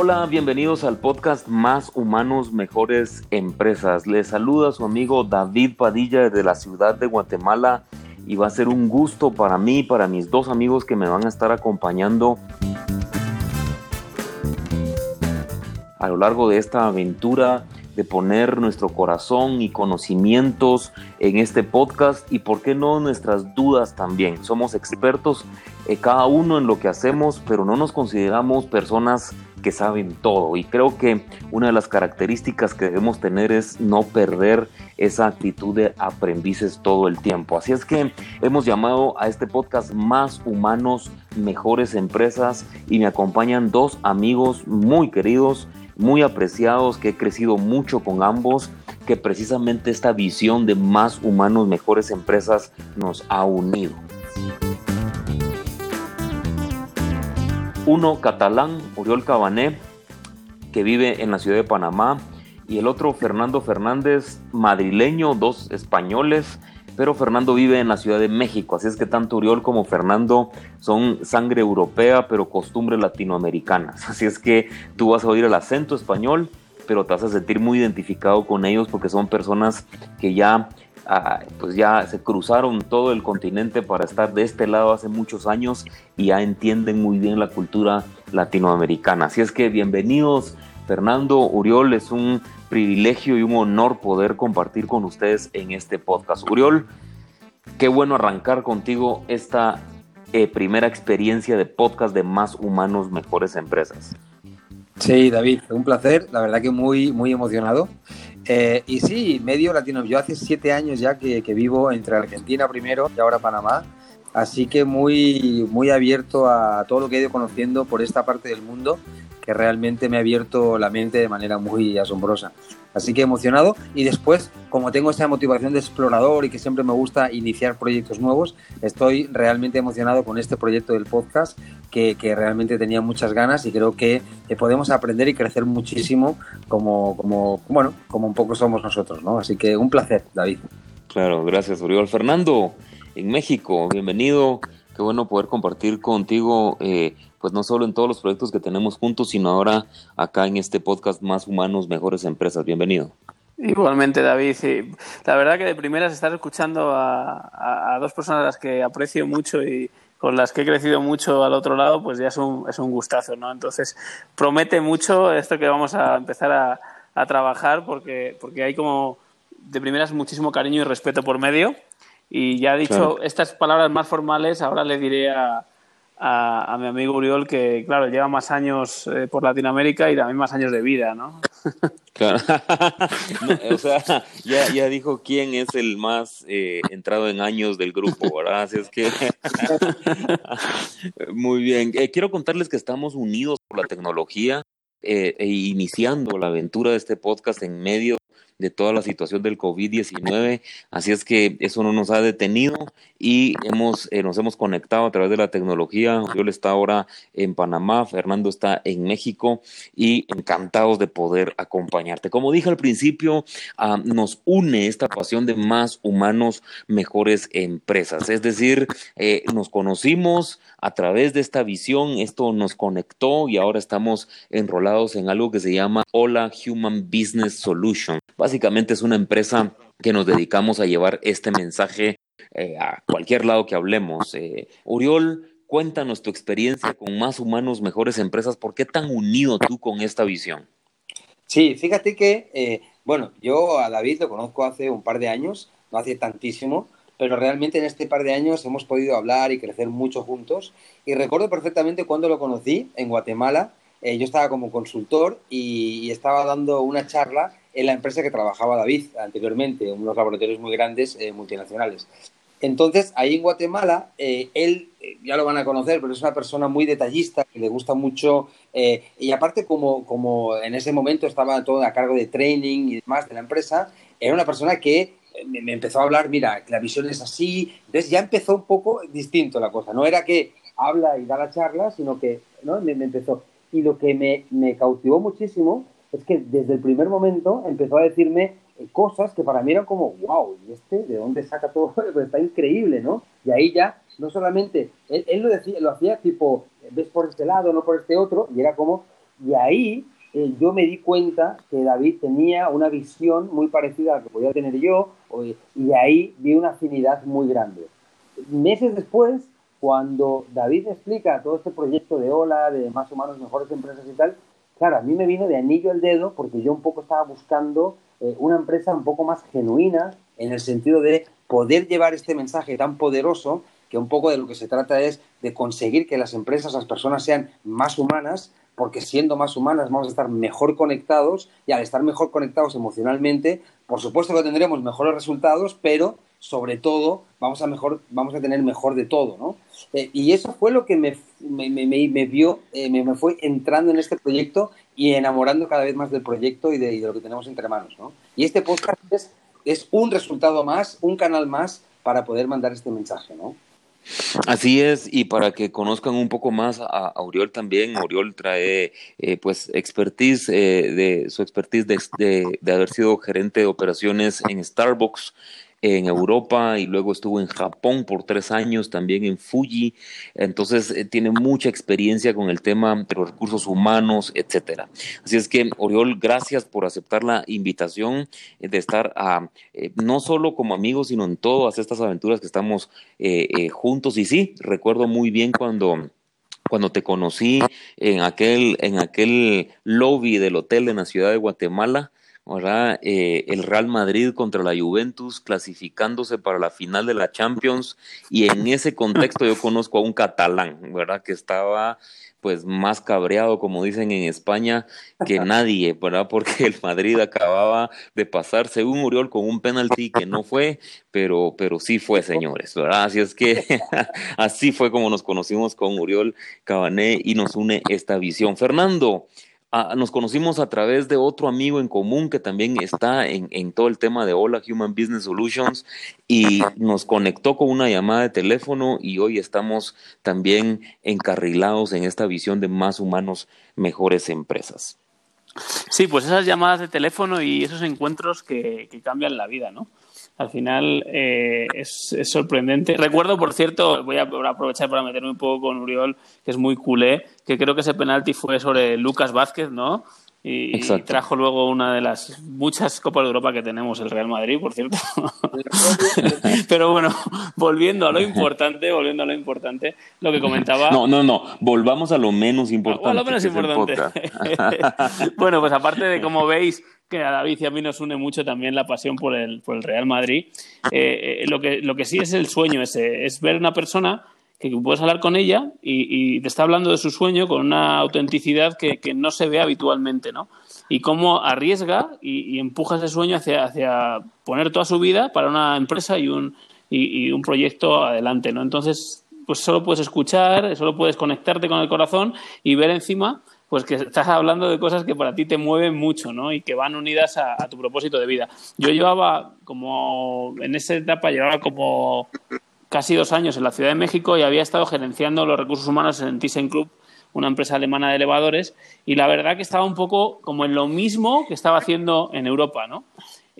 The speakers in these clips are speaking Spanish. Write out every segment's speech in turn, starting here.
Hola, bienvenidos al podcast Más Humanos, Mejores Empresas. Les saluda su amigo David Padilla desde la ciudad de Guatemala y va a ser un gusto para mí para mis dos amigos que me van a estar acompañando a lo largo de esta aventura de poner nuestro corazón y conocimientos en este podcast y por qué no nuestras dudas también. Somos expertos eh, cada uno en lo que hacemos, pero no nos consideramos personas que saben todo y creo que una de las características que debemos tener es no perder esa actitud de aprendices todo el tiempo. Así es que hemos llamado a este podcast Más Humanos, Mejores Empresas y me acompañan dos amigos muy queridos muy apreciados, que he crecido mucho con ambos, que precisamente esta visión de más humanos, mejores empresas nos ha unido. Uno catalán, Oriol Cabané, que vive en la ciudad de Panamá, y el otro Fernando Fernández, madrileño, dos españoles, pero Fernando vive en la Ciudad de México, así es que tanto Uriol como Fernando son sangre europea, pero costumbres latinoamericanas. Así es que tú vas a oír el acento español, pero te vas a sentir muy identificado con ellos porque son personas que ya ah, pues ya se cruzaron todo el continente para estar de este lado hace muchos años y ya entienden muy bien la cultura latinoamericana. Así es que bienvenidos Fernando Uriol, es un privilegio y un honor poder compartir con ustedes en este podcast. Uriol, qué bueno arrancar contigo esta eh, primera experiencia de podcast de Más Humanos, Mejores Empresas. Sí, David, un placer, la verdad que muy, muy emocionado. Eh, y sí, medio latino. Yo hace siete años ya que, que, vivo entre Argentina primero y ahora Panamá. Así que muy, muy abierto a todo lo que he ido conociendo por esta parte del mundo que realmente me ha abierto la mente de manera muy asombrosa. Así que emocionado y después, como tengo esa motivación de explorador y que siempre me gusta iniciar proyectos nuevos, estoy realmente emocionado con este proyecto del podcast que, que realmente tenía muchas ganas y creo que, podemos aprender y crecer muchísimo como, como, bueno, como un poco somos nosotros, ¿no? Así que un placer, David. Claro, gracias, Oriol. Fernando, en México, bienvenido. Qué bueno poder compartir contigo eh, pues no solo en todos los proyectos que tenemos juntos, sino ahora acá en este podcast Más Humanos, Mejores Empresas. Bienvenido. Igualmente, David. La verdad que de primeras estar escuchando a, dos personas a las que aprecio mucho y con las que he crecido mucho al otro lado, pues ya es un, es un gustazo, ¿no? Entonces, promete mucho esto que vamos a empezar a, a trabajar porque, porque hay como de primeras muchísimo cariño y respeto por medio. Y ya dicho estas palabras más formales, ahora le diré a, a, mi amigo Uriol, que claro, lleva más años eh, por Latinoamérica y también más años de vida, ¿no? Claro. o sea, ya, ya, dijo quién es el más eh, entrado en años del grupo, ¿verdad? Así es que. Muy bien. Eh, quiero contarles que estamos unidos por la tecnología e iniciando la aventura de este podcast en medio de toda la situación del COVID-19. Así es que eso no nos ha detenido y hemos, eh, nos hemos conectado a través de la tecnología. Yo está ahora en Panamá, Fernando está en México y encantados de poder acompañarte. Como dije al principio, ah, nos une esta pasión de más humanos, mejores empresas. Es decir, eh, nos conocimos a través de esta visión, esto nos conectó y ahora estamos enrolados en algo que se llama Hola Human Business Solution. Básicamente es una empresa que nos dedicamos a llevar este mensaje eh, a cualquier lado que hablemos. Eh, Uriol, cuéntanos tu experiencia con más humanos, mejores empresas. ¿Por qué tan unido tú con esta visión? Sí, fíjate que, eh, bueno, yo a David lo conozco hace un par de años, no hace tantísimo, pero realmente en este par de años hemos podido hablar y crecer mucho juntos. Y recuerdo perfectamente cuando lo conocí en Guatemala. yo estaba como consultor y, estaba dando una charla en la empresa que trabajaba David anteriormente, unos laboratorios muy grandes, eh, multinacionales. Entonces, ahí en Guatemala, eh, él, eh, ya lo van a conocer, pero es una persona muy detallista, que le gusta mucho, y aparte como, como en ese momento estaba todo a cargo de training y demás de la empresa, era una persona que me, empezó a hablar, mira, la visión es así, entonces ya empezó un poco distinto la cosa, no era que habla y da la charla, sino que ¿no? me, me empezó. Y lo que me, me cautivó muchísimo es que desde el primer momento empezó a decirme eh, cosas que para mí eran como, wow, ¿y este de dónde saca todo? Pues está increíble, ¿no? Y ahí ya, no solamente, él, lo, decía, lo hacía tipo, ves por este lado, no por este otro, y era como, Y ahí eh, yo me di cuenta que David tenía una visión muy parecida a la que podía tener yo, y de ahí vi una afinidad muy grande. Meses después, cuando David explica todo este proyecto de Ola, de más humanos, mejores empresas y tal, claro, a mí me vino de anillo al dedo porque yo un poco estaba buscando eh, una empresa un poco más genuina en el sentido de poder llevar este mensaje tan poderoso que un poco de lo que se trata es de conseguir que las empresas, las personas sean más humanas, porque siendo más humanas vamos a estar mejor conectados y al estar mejor conectados emocionalmente, por supuesto que tendremos mejores resultados, pero sobre todo vamos a, mejor, vamos a tener mejor de todo, ¿no? Eh, y eso fue lo que me, me, me, vio, eh, me, fue entrando en este proyecto y enamorando cada vez más del proyecto y de, lo que tenemos entre manos, ¿no? Y este podcast es, es un resultado más, un canal más para poder mandar este mensaje, ¿no? Así es, y para que conozcan un poco más a, Auriol también, Auriol trae eh, pues expertise, eh, de su expertise de, de, haber sido gerente de operaciones en Starbucks, en Europa y luego estuvo en Japón por tres años, también en Fuji. Entonces eh, tiene mucha experiencia con el tema de los recursos humanos, etcétera. Así es que, Oriol, gracias por aceptar la invitación eh, de estar a, eh, no solo como amigos, sino en todas estas aventuras que estamos juntos. Y sí, recuerdo muy bien cuando cuando te conocí en aquel, en aquel lobby del hotel en la ciudad de Guatemala, ¿verdad? Eh, el Real Madrid contra la Juventus clasificándose para la final de la Champions y en ese contexto yo conozco a un catalán, ¿verdad? Que estaba pues más cabreado, como dicen en España, que nadie, ¿verdad? Porque el Madrid acababa de pasar, según Uriol, con un penalti que no fue, pero, pero sí fue, señores, ¿verdad? Así es que así fue como nos conocimos con Uriol Cabané y nos une esta visión. Fernando, Ah, nos conocimos a través de otro amigo en común que también está en, en, todo el tema de Hola Human Business Solutions y nos conectó con una llamada de teléfono y hoy estamos también encarrilados en esta visión de más humanos, mejores empresas. Sí, pues esas llamadas de teléfono y esos encuentros que, que cambian la vida, ¿no? Al final eh, es, sorprendente. Recuerdo, por cierto, voy a aprovechar para meterme un poco con Uriol, que es muy culé, que creo que ese penalti fue sobre Lucas Vázquez, ¿no? Y, trajo luego una de las muchas Copas de Europa que tenemos el Real Madrid, por cierto. Pero bueno, volviendo a lo importante, volviendo a lo importante, lo que comentaba. No, no, no, volvamos a lo menos importante. A lo menos importante. bueno, pues aparte de como veis que a David y a mí nos une mucho también la pasión por el, por el Real Madrid. Eh, eh, lo, que, lo que sí es el sueño ese, es ver una persona que puedes hablar con ella y, te está hablando de su sueño con una autenticidad que, no se ve habitualmente, ¿no? Y cómo arriesga y, empuja ese sueño hacia, hacia poner toda su vida para una empresa y un, y, un proyecto adelante, ¿no? Entonces, pues solo puedes escuchar, solo puedes conectarte con el corazón y ver encima pues que estás hablando de cosas que para ti te mueven mucho, ¿no? Y que van unidas a, tu propósito de vida. Yo llevaba como, en esa etapa llevaba como casi dos años en la Ciudad de México y había estado gerenciando los recursos humanos en ThyssenKrupp, una empresa alemana de elevadores, y la verdad que estaba un poco como en lo mismo que estaba haciendo en Europa, ¿no?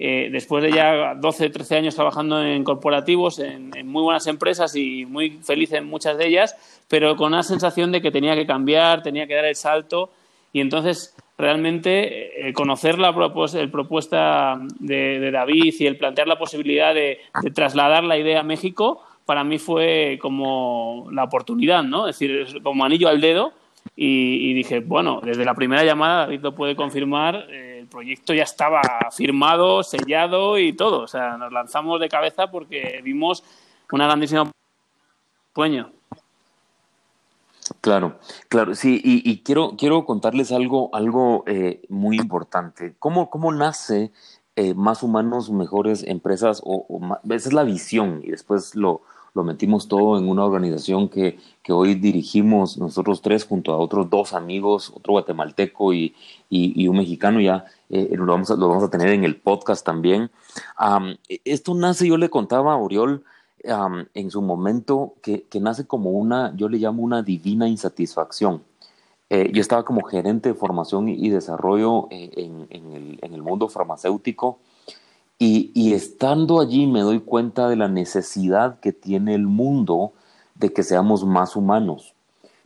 Eh, después de ya 12, 13 años trabajando en corporativos, en, muy buenas empresas y muy feliz en muchas de ellas, pero con una sensación de que tenía que cambiar, tenía que dar el salto y entonces realmente eh, conocer la propuesta de, David y el plantear la posibilidad de, trasladar la idea a México para mí fue como la oportunidad, ¿no? Es decir, como anillo al dedo y, dije, bueno, desde la primera llamada David lo puede confirmar. El proyecto ya estaba firmado, sellado y todo. O sea, nos lanzamos de cabeza porque vimos una grandísima sueño. Claro, claro, sí, y, quiero, quiero contarles algo, algo eh, muy importante. ¿Cómo, cómo nace eh, Más Humanos, Mejores Empresas? O, esa es la visión y después lo, lo metimos todo en una organización que, que, hoy dirigimos nosotros tres junto a otros dos amigos, otro guatemalteco y, y, un mexicano, ya eh, lo, vamos a, lo vamos a tener en el podcast también. esto nace, yo le contaba a Oriol en su momento, que, que, nace como una, yo le llamo una divina insatisfacción. Eh, yo estaba como gerente de formación y, desarrollo eh, en, en, el, en el mundo farmacéutico y, estando allí me doy cuenta de la necesidad que tiene el mundo de que seamos más humanos.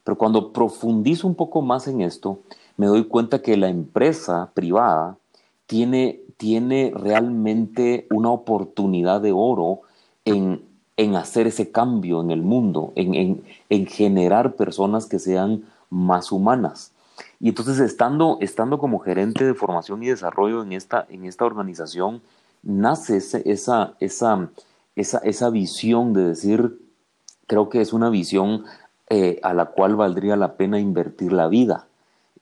Pero cuando profundizo un poco más en esto, me doy cuenta que la empresa privada tiene, tiene realmente una oportunidad de oro en, en hacer ese cambio en el mundo, en, en, en, generar personas que sean más humanas. Y entonces, estando, estando como gerente de formación y desarrollo en esta, en esta organización, nace esa, esa, esa, esa visión de decir, creo que es una visión eh, a la cual valdría la pena invertir la vida.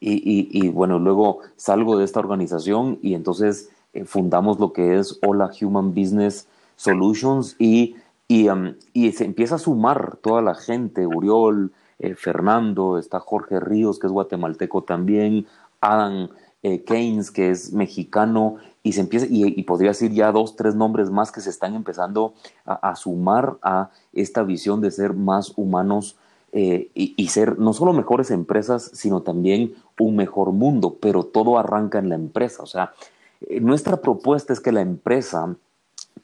Y, y, bueno, luego salgo de esta organización y entonces eh, fundamos lo que es Hola Human Business Solutions y, y, um, se empieza a sumar toda la gente, Uriol, eh, Fernando, está Jorge Ríos, que es guatemalteco también, Adam Keynes, que es mexicano, y se empieza, y, podría decir ya dos, tres nombres más que se están empezando a, sumar a esta visión de ser más humanos eh, y, ser no solo mejores empresas, sino también un mejor mundo, pero todo arranca en la empresa. O sea, eh, nuestra propuesta es que la empresa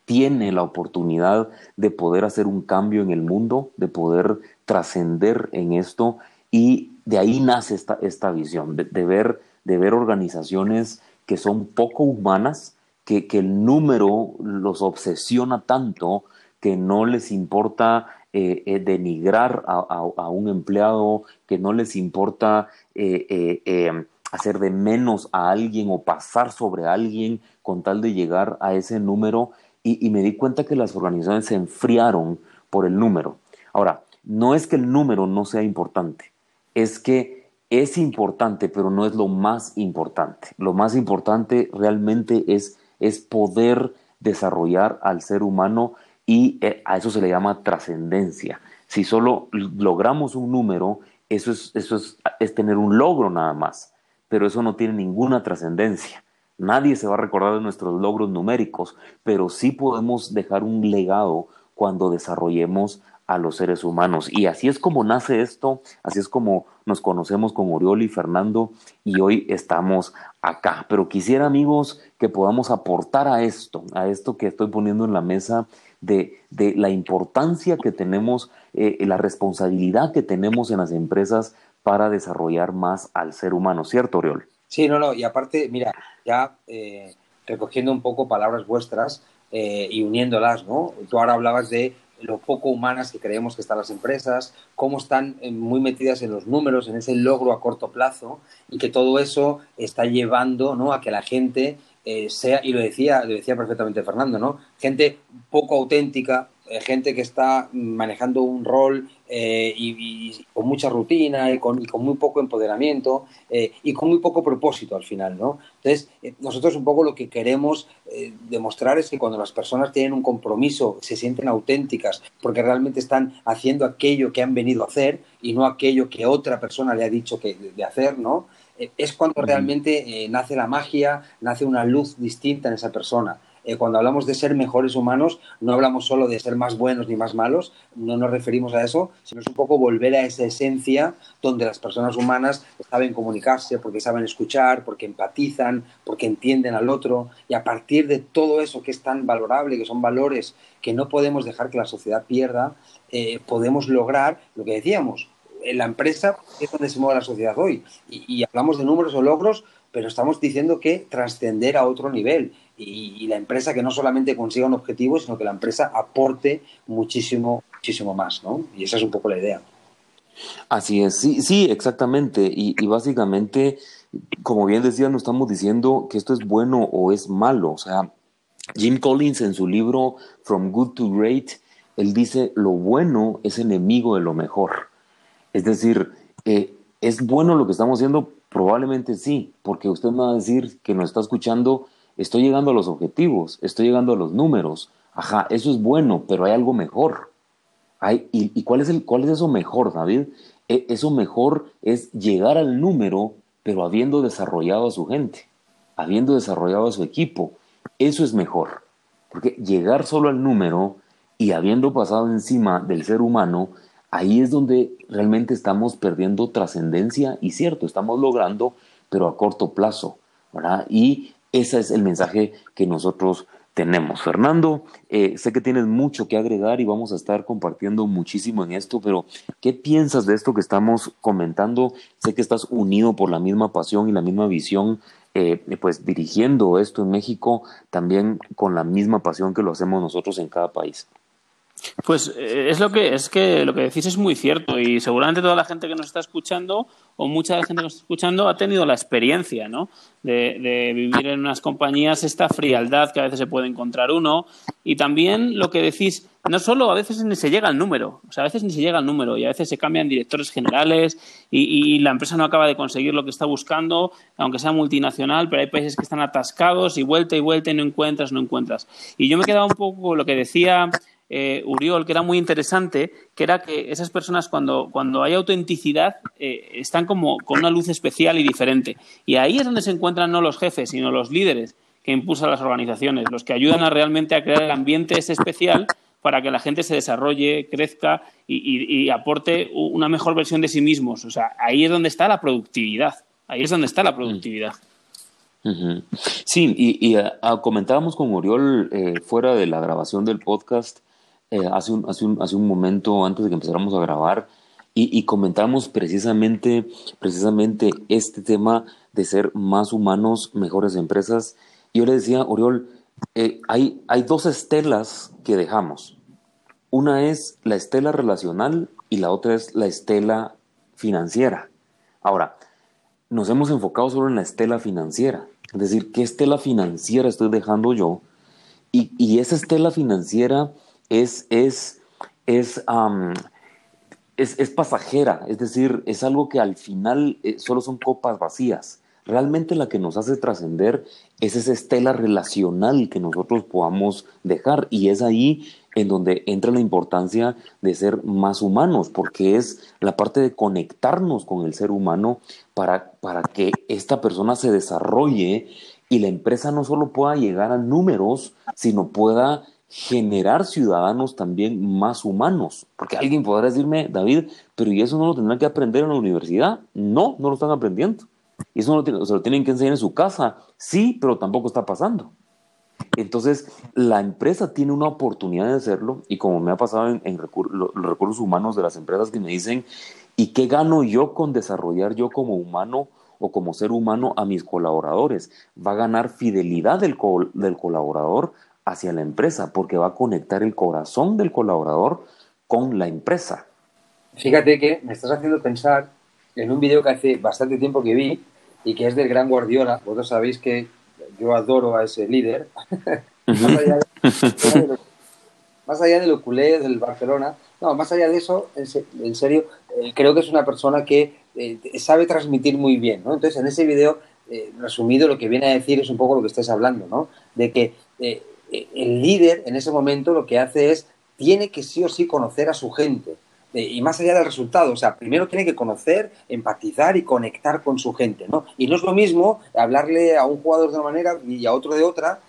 tiene la oportunidad de poder hacer un cambio en el mundo, de poder trascender en esto, y de ahí nace esta, esta visión, de, ver, de ver organizaciones que son poco humanas, que, que el número los obsesiona tanto que no les importa eh, eh, denigrar a, un empleado, que no les importa eh, hacer de menos a alguien o pasar sobre alguien con tal de llegar a ese número. Y, y me di cuenta que las organizaciones se enfriaron por el número. Ahora, no es que el número no sea importante, es que es importante, pero no es lo más importante. Lo más importante realmente es, es poder desarrollar al ser humano y eh, a eso se le llama trascendencia. Si solo logramos un número, eso, es, eso es, es tener un logro nada más, pero eso no tiene ninguna trascendencia. Nadie se va a recordar de nuestros logros numéricos, pero sí podemos dejar un legado cuando desarrollemos a los seres humanos. Y así es como nace esto, así es como nos conocemos con Oriol y Fernando y hoy estamos acá. Pero quisiera, amigos, que podamos aportar a esto, a esto que estoy poniendo en la mesa de, de la importancia que tenemos, eh, la responsabilidad que tenemos en las empresas para desarrollar más al ser humano, ¿cierto, Oriol? Sí, no, no, y aparte, mira, ya eh, recogiendo un poco palabras vuestras eh, y uniéndolas, ¿no? Tú ahora hablabas de lo poco humanas que creemos que están las empresas, cómo están eh, muy metidas en los números, en ese logro a corto plazo y que todo eso está llevando ¿no? a que la gente eh, sea, y lo decía, lo decía perfectamente Fernando, ¿no? gente poco auténtica, gente que está manejando un rol eh, y, con mucha rutina y con, con muy poco empoderamiento eh, y con muy poco propósito al final, ¿no? Entonces, nosotros un poco lo que queremos demostrar es que cuando las personas tienen un compromiso, se sienten auténticas porque realmente están haciendo aquello que han venido a hacer y no aquello que otra persona le ha dicho que de hacer, ¿no? es cuando realmente nace la magia, nace una luz distinta en esa persona. Eh, cuando hablamos de ser mejores humanos, no hablamos solo de ser más buenos ni más malos, no nos referimos a eso, sino es un poco volver a esa esencia donde las personas humanas saben comunicarse, porque saben escuchar, porque empatizan, porque entienden al otro, y a partir de todo eso que es tan valorable, que son valores que no podemos dejar que la sociedad pierda, eh, podemos lograr lo que decíamos, la empresa es donde se mueve la sociedad hoy. y, hablamos de números o logros, pero estamos diciendo que trascender a otro nivel y, la empresa que no solamente consiga un objetivo, sino que la empresa aporte muchísimo, muchísimo más, ¿no? Y esa es un poco la idea. Así es, sí, sí, exactamente. Y, básicamente, como bien decía, no estamos diciendo que esto es bueno o es malo. O sea, Jim Collins en su libro From Good to Great, él dice, lo bueno es enemigo de lo mejor. Es decir, eh, ¿es bueno lo que estamos haciendo? Probablemente sí, porque usted me va a decir que nos está escuchando estoy llegando a los objetivos, estoy llegando a los números. Ajá, eso es bueno, pero hay algo mejor. Hay, y, cuál, es el, cuál es eso mejor, David? E, eso mejor es llegar al número, pero habiendo desarrollado a su gente, habiendo desarrollado a su equipo. Eso es mejor. Porque llegar solo al número y habiendo pasado encima del ser humano, ahí es donde realmente estamos perdiendo trascendencia y cierto, estamos logrando, pero a corto plazo. ¿verdad? Y ese es el mensaje que nosotros tenemos. Fernando, eh, sé que tienes mucho que agregar y vamos a estar compartiendo muchísimo en esto, pero ¿qué piensas de esto que estamos comentando? Sé que estás unido por la misma pasión y la misma visión, eh, pues dirigiendo esto en México también con la misma pasión que lo hacemos nosotros en cada país. Pues eh, es lo que es que lo que decís es muy cierto y seguramente toda la gente que nos está escuchando o mucha de la gente que nos está escuchando ha tenido la experiencia, ¿no? De, vivir en unas compañías esta frialdad que a veces se puede encontrar uno y también lo que decís no solo a veces ni se llega al número, o sea, a veces ni se llega al número y a veces se cambian directores generales y, la empresa no acaba de conseguir lo que está buscando, aunque sea multinacional, pero hay países que están atascados y vuelta y vuelta y no encuentras, no encuentras. Y yo me quedaba un poco lo que decía eh, Uriol, que era muy interesante, que era que esas personas cuando, cuando hay autenticidad eh, están como con una luz especial y diferente. Y ahí es donde se encuentran no los jefes, sino los líderes que impulsan las organizaciones, los que ayudan a realmente a crear el ambiente ese especial para que la gente se desarrolle, crezca y, aporte una mejor versión de sí mismos. O sea, ahí es donde está la productividad. Ahí es donde está la productividad. Sí, y, uh, comentábamos con Uriol eh, fuera de la grabación del podcast eh, hace, un, hace, un, hace un momento antes de que empezáramos a grabar y, comentamos precisamente, precisamente este tema de ser más humanos, mejores empresas. Yo le decía, Oriol, eh, hay, hay dos estelas que dejamos. Una es la estela relacional y la otra es la estela financiera. Ahora, nos hemos enfocado solo en la estela financiera. Es decir, ¿qué estela financiera estoy dejando yo? Y, y esa estela financiera es, es, es, es, es, pasajera, es decir, es algo que al final eh, solo son copas vacías. Realmente la que nos hace trascender es esa estela relacional que nosotros podamos dejar y es ahí en donde entra la importancia de ser más humanos, porque es la parte de conectarnos con el ser humano para, para que esta persona se desarrolle y la empresa no solo pueda llegar a números, sino pueda generar ciudadanos también más humanos. Porque alguien podrá decirme, David, pero ¿y eso no lo tendrán que aprender en la universidad? No, no lo están aprendiendo. Y eso lo, se lo tienen que enseñar en su casa. Sí, pero tampoco está pasando. Entonces, la empresa tiene una oportunidad de hacerlo y como me ha pasado en, los recursos humanos de las empresas que me dicen, ¿y qué gano yo con desarrollar yo como humano o como ser humano a mis colaboradores? Va a ganar fidelidad del, del colaborador hacia la empresa, porque va a conectar el corazón del colaborador con la empresa. Fíjate que me estás haciendo pensar en un video que hace bastante tiempo que vi y que es del gran Guardiola. Vosotros sabéis que yo adoro a ese líder. más, allá de, lo, más allá de lo culé del Barcelona, no, más allá de eso, en, en serio, eh, creo que es una persona que eh, sabe transmitir muy bien, ¿no? Entonces, en ese video, eh, resumido, lo que viene a decir es un poco lo que estáis hablando, ¿no? De que eh, el líder en ese momento lo que hace es, tiene que sí o sí conocer a su gente. Y más allá del resultado, o sea, primero tiene que conocer, empatizar y conectar con su gente, ¿no? Y no es lo mismo hablarle a un jugador de una manera y a otro de otra,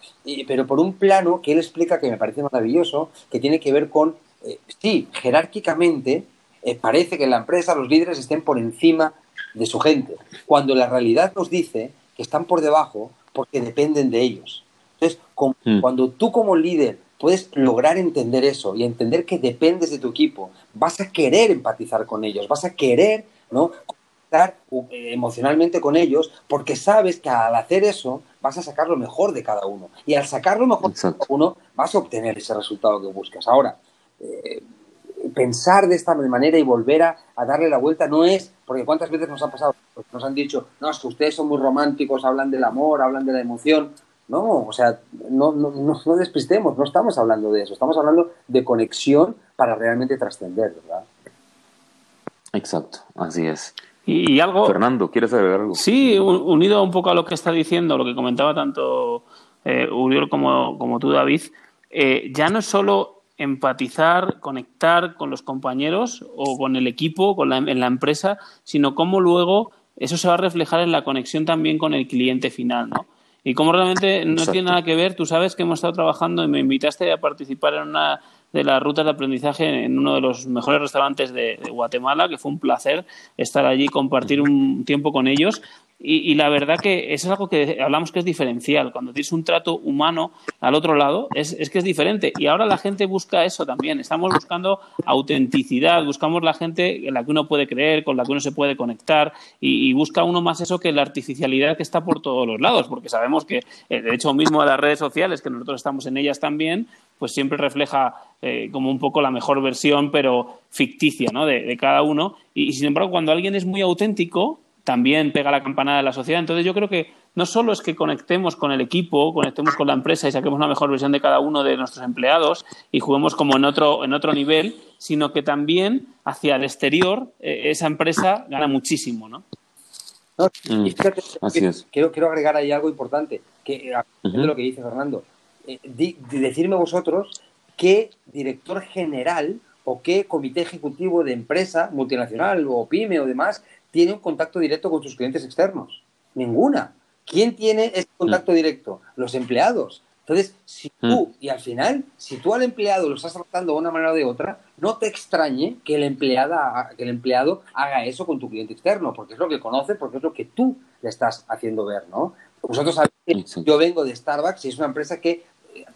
pero por un plano que él explica que me parece maravilloso, que tiene que ver con, eh, sí, jerárquicamente, eh, parece que en la empresa los líderes estén por encima de su gente, cuando la realidad nos dice que están por debajo porque dependen de ellos. Entonces, con, mm. cuando tú como líder puedes lograr entender eso y entender que dependes de tu equipo, vas a querer empatizar con ellos, vas a querer, ¿no? estar eh, emocionalmente con ellos porque sabes que al hacer eso vas a sacar lo mejor de cada uno y al sacar lo mejor Exacto. de cada uno vas a obtener ese resultado que buscas. Ahora, eh, pensar de esta manera y volver a, a, darle la vuelta no es, porque cuántas veces nos ha pasado, pues nos han dicho, no, es que ustedes son muy románticos, hablan del amor, hablan de la emoción, no, o sea, no, no, no, despistemos, no estamos hablando de eso, estamos hablando de conexión para realmente trascender, ¿verdad? Exacto, así es. Y, y, algo. Fernando, ¿quieres agregar algo? Sí, unido un poco a lo que está diciendo, lo que comentaba tanto eh, Uriol como, como tú, David, eh, ya no es solo empatizar, conectar con los compañeros o con el equipo, con la, en la empresa, sino cómo luego eso se va a reflejar en la conexión también con el cliente final, ¿no? Y como realmente no Exacto. tiene nada que ver, tú sabes que hemos estado trabajando y me invitaste a participar en una de las rutas de aprendizaje en uno de los mejores restaurantes de, de Guatemala, que fue un placer estar allí, compartir un tiempo con ellos. Y, la verdad que es algo que hablamos que es diferencial. Cuando tienes un trato humano al otro lado, es, que es diferente. Y ahora la gente busca eso también. Estamos buscando autenticidad, buscamos la gente en la que uno puede creer, con la que uno se puede conectar y, busca uno más eso que la artificialidad que está por todos los lados, porque sabemos que, eh, de hecho, mismo de las redes sociales, que nosotros estamos en ellas también, pues siempre refleja eh, como un poco la mejor versión, pero ficticia, ¿no? De cada uno. Y, sin embargo, cuando alguien es muy auténtico, también pega la campanada de la sociedad. Entonces yo creo que no solo es que conectemos con el equipo, conectemos con la empresa y saquemos una mejor versión de cada uno de nuestros empleados y juguemos como en otro, en otro nivel, sino que también hacia el exterior eh, esa empresa gana muchísimo, ¿no? Mm, así es. Quiero, quiero agregar ahí algo importante, que de lo que dice Fernando. Eh, decirme vosotros qué director general o qué comité ejecutivo de empresa multinacional o pyme o demás tiene un contacto directo con sus clientes externos? Ninguna. ¿Quién tiene ese contacto directo? Los empleados. Entonces, si mm. tú, y al final, si tú al empleado lo estás tratando de una manera o de otra, no te extrañe que el, empleada, que el empleado haga eso con tu cliente externo, porque es lo que conoce, porque es lo que tú le estás haciendo ver, ¿no? Vosotros sabéis que yo vengo de Starbucks y es una empresa que,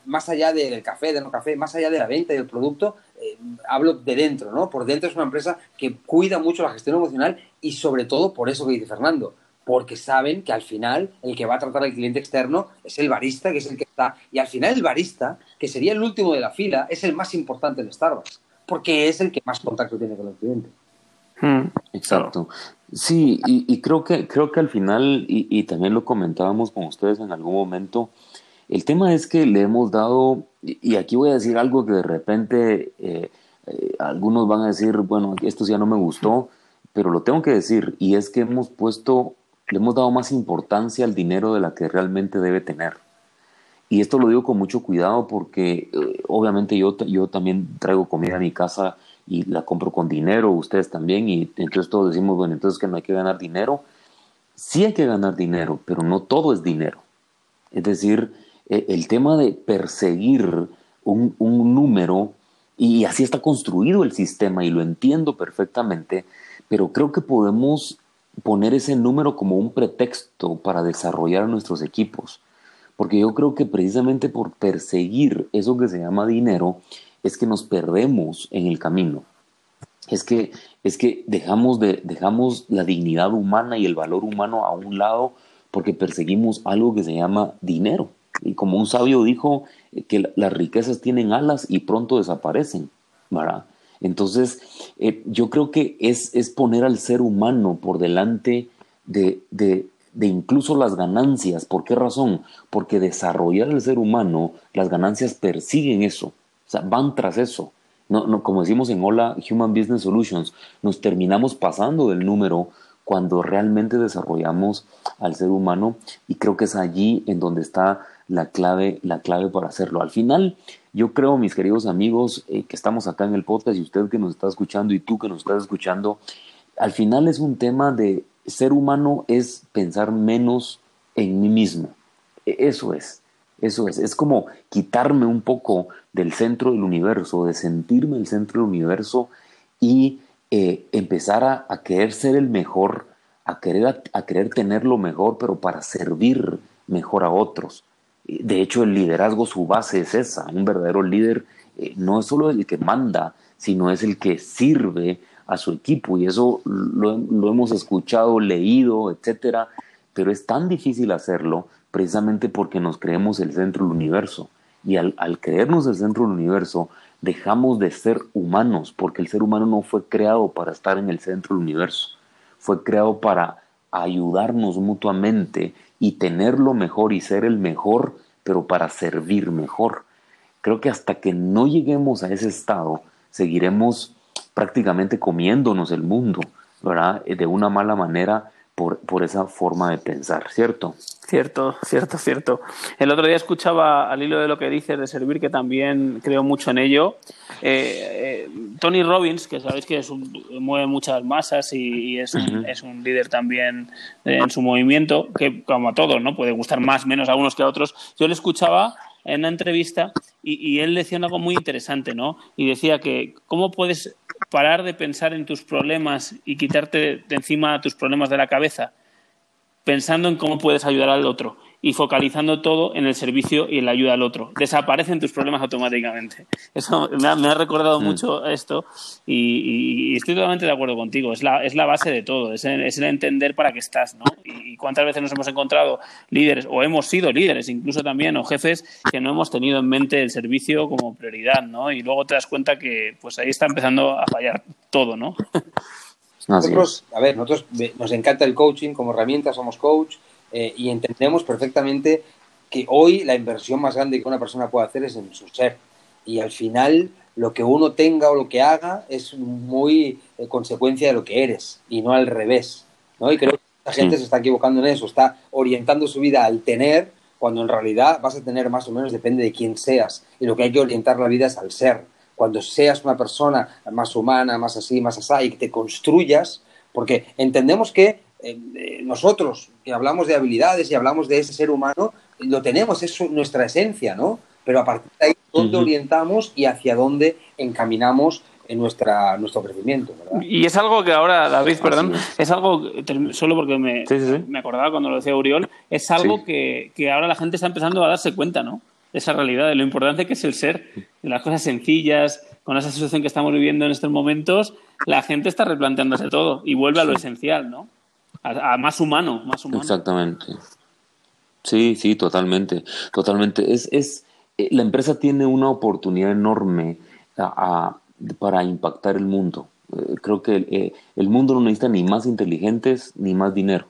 más allá del café, del no café, más allá de la venta y del producto, eh, hablo de dentro, ¿no? Por dentro es una empresa que cuida mucho la gestión emocional y sobre todo por eso que dice Fernando, porque saben que al final el que va a tratar al cliente externo es el barista, que es el que está. Y al final el barista, que sería el último de la fila, es el más importante en Starbucks, porque es el que más contacto tiene con el cliente. Hmm. Exacto. Sí, y, creo que creo que al final, y, también lo comentábamos con ustedes en algún momento, el tema es que le hemos dado, y aquí voy a decir algo que de repente eh, eh, algunos van a decir, bueno, esto ya no me gustó, pero lo tengo que decir, y es que hemos puesto, le hemos dado más importancia al dinero de la que realmente debe tener. Y esto lo digo con mucho cuidado porque eh, obviamente yo, yo también traigo comida a mi casa y la compro con dinero, ustedes también, y entonces todos decimos, bueno, entonces que no hay que ganar dinero. Sí hay que ganar dinero, pero no todo es dinero. Es decir, e, el tema de perseguir un, un número, y así está construido el sistema, y lo entiendo perfectamente, pero creo que podemos poner ese número como un pretexto para desarrollar nuestros equipos. Porque yo creo que precisamente por perseguir eso que se llama dinero, es que nos perdemos en el camino. Es que, es que dejamos, de, dejamos la dignidad humana y el valor humano a un lado porque perseguimos algo que se llama dinero. Y como un sabio dijo, que las riquezas tienen alas y pronto desaparecen. ¿verdad? Entonces, eh, yo creo que es, es, poner al ser humano por delante de, de, de, incluso las ganancias. ¿Por qué razón? Porque desarrollar el ser humano, las ganancias persiguen eso, o sea, van tras eso. No, no, como decimos en Hola Human Business Solutions, nos terminamos pasando del número cuando realmente desarrollamos al ser humano y creo que es allí en donde está la clave, la clave para hacerlo. Al final, yo creo, mis queridos amigos, eh, que estamos acá en el podcast y usted que nos está escuchando y tú que nos estás escuchando, al final es un tema de ser humano es pensar menos en mí mismo. E, eso es, eso es. Es como quitarme un poco del centro del universo, de sentirme el centro del universo y eh, empezar a, querer ser el mejor, a querer, a querer tener lo mejor, pero para servir mejor a otros. De hecho, el liderazgo, su base es esa. Un verdadero líder eh, no es solo el que manda, sino es el que sirve a su equipo. Y eso lo, hemos escuchado, leído, etcétera. Pero es tan difícil hacerlo precisamente porque nos creemos el centro del universo. Y al, al creernos el centro del universo, dejamos de ser humanos, porque el ser humano no fue creado para estar en el centro del universo. Fue creado para ayudarnos mutuamente y tenerlo mejor y ser el mejor, pero para servir mejor. Creo que hasta que no lleguemos a ese estado, seguiremos prácticamente comiéndonos el mundo, ¿verdad? De una mala manera por, por, esa forma de pensar, ¿cierto? Cierto, cierto, cierto. El otro día escuchaba al hilo de lo que dices de servir, que también creo mucho en ello. Eh, eh, Tony Robbins, que sabéis que mueve muchas masas y, es, un, es, un, líder también en su movimiento, que como a todos, ¿no? Puede gustar más, menos a unos que a otros. Yo le escuchaba en una entrevista y, y él decía algo muy interesante, ¿no? Y decía que cómo puedes parar de pensar en tus problemas y quitarte de encima tus problemas de la cabeza. Pensando en cómo puedes ayudar al otro y focalizando todo en el servicio y en la ayuda al otro. Desaparecen tus problemas automáticamente. Eso me ha, recordado mm. mucho esto y, estoy totalmente de acuerdo contigo. Es la, es la base de todo, es el, es el entender para qué estás. ¿no? Y, cuántas veces nos hemos encontrado líderes o hemos sido líderes incluso también o jefes que no hemos tenido en mente el servicio como prioridad. ¿no? Y luego te das cuenta que pues ahí está empezando a fallar todo. ¿no? Nosotros, a ver, nosotros nos encanta el coaching como herramienta, somos coach eh, y entendemos perfectamente que hoy la inversión más grande que una persona puede hacer es en su ser. Y al final lo que uno tenga o lo que haga es muy eh, consecuencia de lo que eres y no al revés. ¿no? Y creo que la gente se está equivocando en eso, está orientando su vida al tener, cuando en realidad vas a tener más o menos depende de quién seas. Y lo que hay que orientar la vida es al ser. Cuando seas una persona más humana, más así, más así, y que te construyas, porque entendemos que eh, eh, nosotros que hablamos de habilidades y hablamos de ese ser humano, lo tenemos, es nuestra esencia, ¿no? Pero a partir de ahí, ¿dónde orientamos y hacia dónde encaminamos en nuestra, nuestro crecimiento. ¿verdad? Y es algo que ahora, David, perdón, es algo, solo porque me, me acordaba cuando lo decía Uriol, es algo que, que, ahora la gente está empezando a darse cuenta, ¿no? Esa realidad, de lo importante que es el ser, de las cosas sencillas, con esa situación que estamos viviendo en estos momentos, la gente está replanteándose todo y vuelve a lo esencial, ¿no? a, más humano, más humano. Exactamente. Sí, sí, totalmente, totalmente. Es, es, eh, la empresa tiene una oportunidad enorme para impactar el mundo. Eh, creo que eh, el mundo no necesita ni más inteligentes ni más dinero.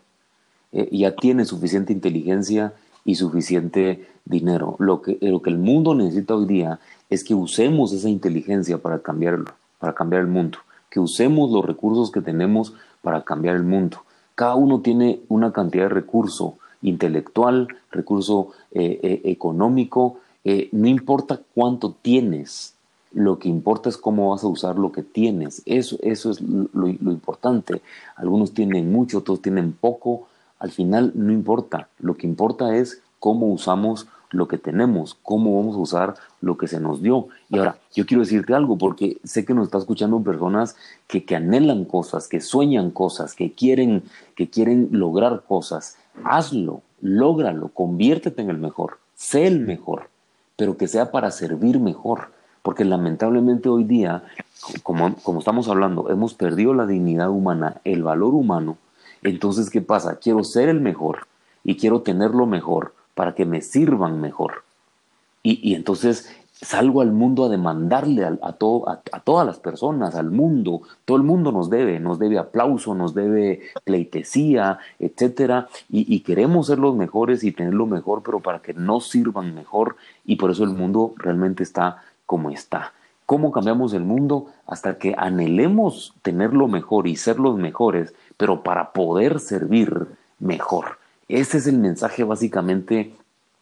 ya tiene suficiente inteligencia y suficiente dinero. Lo que, lo que el mundo necesita hoy día es que usemos esa inteligencia para cambiarlo, para cambiar el mundo, que usemos los recursos que tenemos para cambiar el mundo. Cada uno tiene una cantidad de recurso intelectual, recurso eh, eh, económico, eh, no importa cuánto tienes, lo que importa es cómo vas a usar lo que tienes. Eso, eso es lo, importante. Algunos tienen mucho, otros tienen poco. Al final no importa. Lo que importa es cómo usamos lo que tenemos, cómo vamos a usar lo que se nos dio. Y ahora, yo quiero decirte algo, porque sé que nos está escuchando personas que, anhelan cosas, que sueñan cosas, que quieren, que quieren lograr cosas. Hazlo, lógralo, conviértete en el mejor, sé el mejor, pero que sea para servir mejor. Porque lamentablemente hoy día, como estamos hablando, hemos perdido la dignidad humana, el valor humano. Entonces, ¿qué pasa? Quiero ser el mejor y quiero tener lo mejor para que me sirvan mejor. Y, entonces salgo al mundo a demandarle a, a, todas las personas, al mundo, todo el mundo nos debe, nos debe aplauso, nos debe pleitesía, etcétera, y, y, queremos ser los mejores y tener lo mejor, pero para que nos sirvan mejor, y por eso el mundo realmente está como está. ¿Cómo cambiamos el mundo? Hasta que anhelemos tener lo mejor y ser los mejores, pero para poder servir mejor. Ese es el mensaje básicamente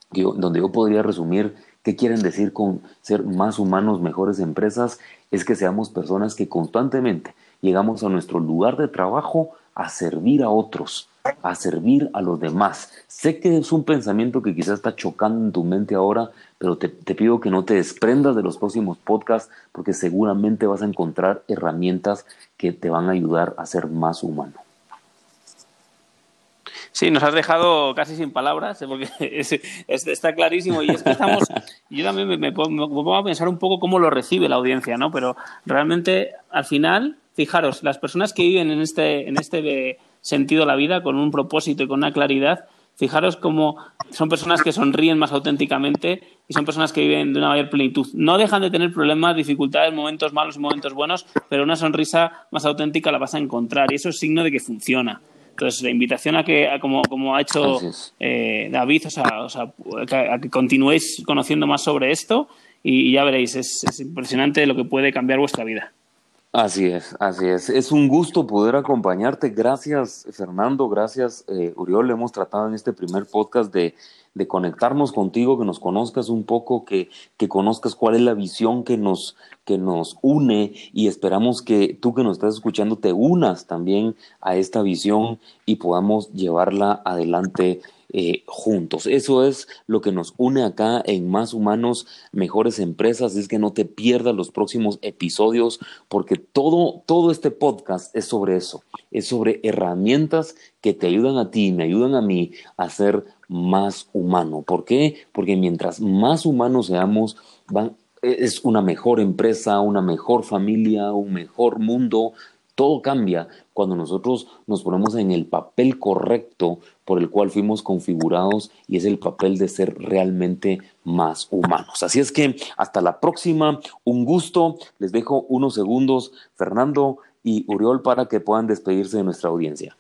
donde yo podría resumir qué quieren decir con ser más humanos, mejores empresas, es que seamos personas que constantemente llegamos a nuestro lugar de trabajo a servir a otros, a servir a los demás. Sé que es un pensamiento que quizás está chocando en tu mente ahora, pero te, te, pido que no te desprendas de los próximos podcasts porque seguramente vas a encontrar herramientas que te van a ayudar a ser más humano. Sí, nos has dejado casi sin palabras, ¿eh? porque está clarísimo. Y es que estamos. Yo también me, pongo a pensar un poco cómo lo recibe la audiencia, ¿no? Pero realmente, al final, fijaros, las personas que viven en este, en este sentido de la vida, con un propósito y con una claridad, fijaros cómo son personas que sonríen más auténticamente y son personas que viven de una mayor plenitud. No dejan de tener problemas, dificultades, momentos malos y momentos buenos, pero una sonrisa más auténtica la vas a encontrar y eso es signo de que funciona. Entonces, la invitación a que, como, como ha hecho eh, David, o sea, o sea, a que continuéis conociendo más sobre esto y, ya veréis, es, es impresionante lo que puede cambiar vuestra vida. Así es, así es. Es un gusto poder acompañarte. Gracias, Fernando. Gracias, eh, Uriol. Hemos tratado en este primer podcast de conectarnos contigo, que nos conozcas un poco, que, que conozcas cuál es la visión que nos, que nos une y esperamos que tú que nos estás escuchando te unas también a esta visión y podamos llevarla adelante eh, juntos. Eso es lo que nos une acá en Más Humanos, Mejores Empresas. Es que no te pierdas los próximos episodios porque todo, todo este podcast es sobre eso. Es sobre herramientas que te ayudan a ti, me ayudan a mí a ser más humano. ¿Por qué? Porque mientras más humanos seamos, es una mejor empresa, una mejor familia, un mejor mundo, todo cambia cuando nosotros nos ponemos en el papel correcto por el cual fuimos configurados y es el papel de ser realmente más humanos. Así es que hasta la próxima, un gusto, les dejo unos segundos, Fernando y Uriol, para que puedan despedirse de nuestra audiencia.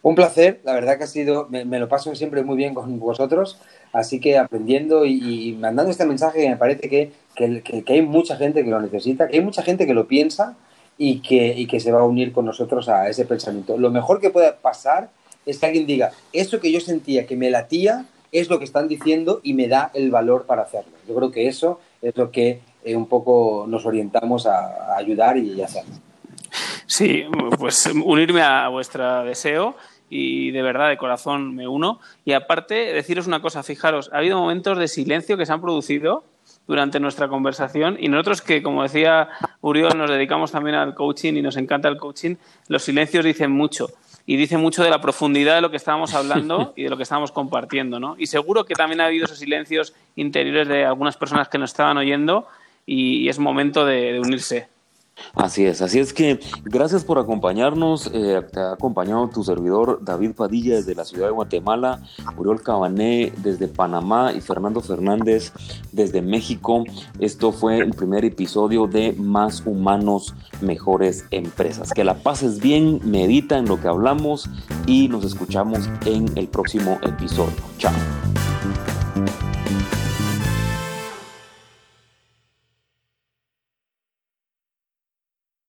Un placer, la verdad que ha sido, me, lo paso siempre muy bien con vosotros, así que aprendiendo y, mandando este mensaje me parece que, que, hay mucha gente que lo necesita, que hay mucha gente que lo piensa y que, y que se va a unir con nosotros a ese pensamiento. Lo mejor que pueda pasar es que alguien diga, eso que yo sentía que me latía es lo que están diciendo y me da el valor para hacerlo. Yo creo que eso es lo que eh, un poco nos orientamos a, ayudar y hacerlo. Sí, pues unirme a vuestro deseo y de verdad de corazón me uno. Y aparte, deciros una cosa, fijaros, ha habido momentos de silencio que se han producido durante nuestra conversación y nosotros que, como decía Uriol, nos dedicamos también al coaching y nos encanta el coaching, los silencios dicen mucho y dicen mucho de la profundidad de lo que estábamos hablando y de lo que estábamos compartiendo, ¿no? Y seguro que también ha habido esos silencios interiores de algunas personas que nos estaban oyendo y, es momento de unirse. Así es, así es que gracias por acompañarnos. Eh, te ha acompañado tu servidor David Padilla desde la ciudad de Guatemala, Uriol Cabané desde Panamá y Fernando Fernández desde México. Esto fue el primer episodio de Más Humanos, Mejores Empresas. Que la pases bien, medita en lo que hablamos y nos escuchamos en el próximo episodio. Chao.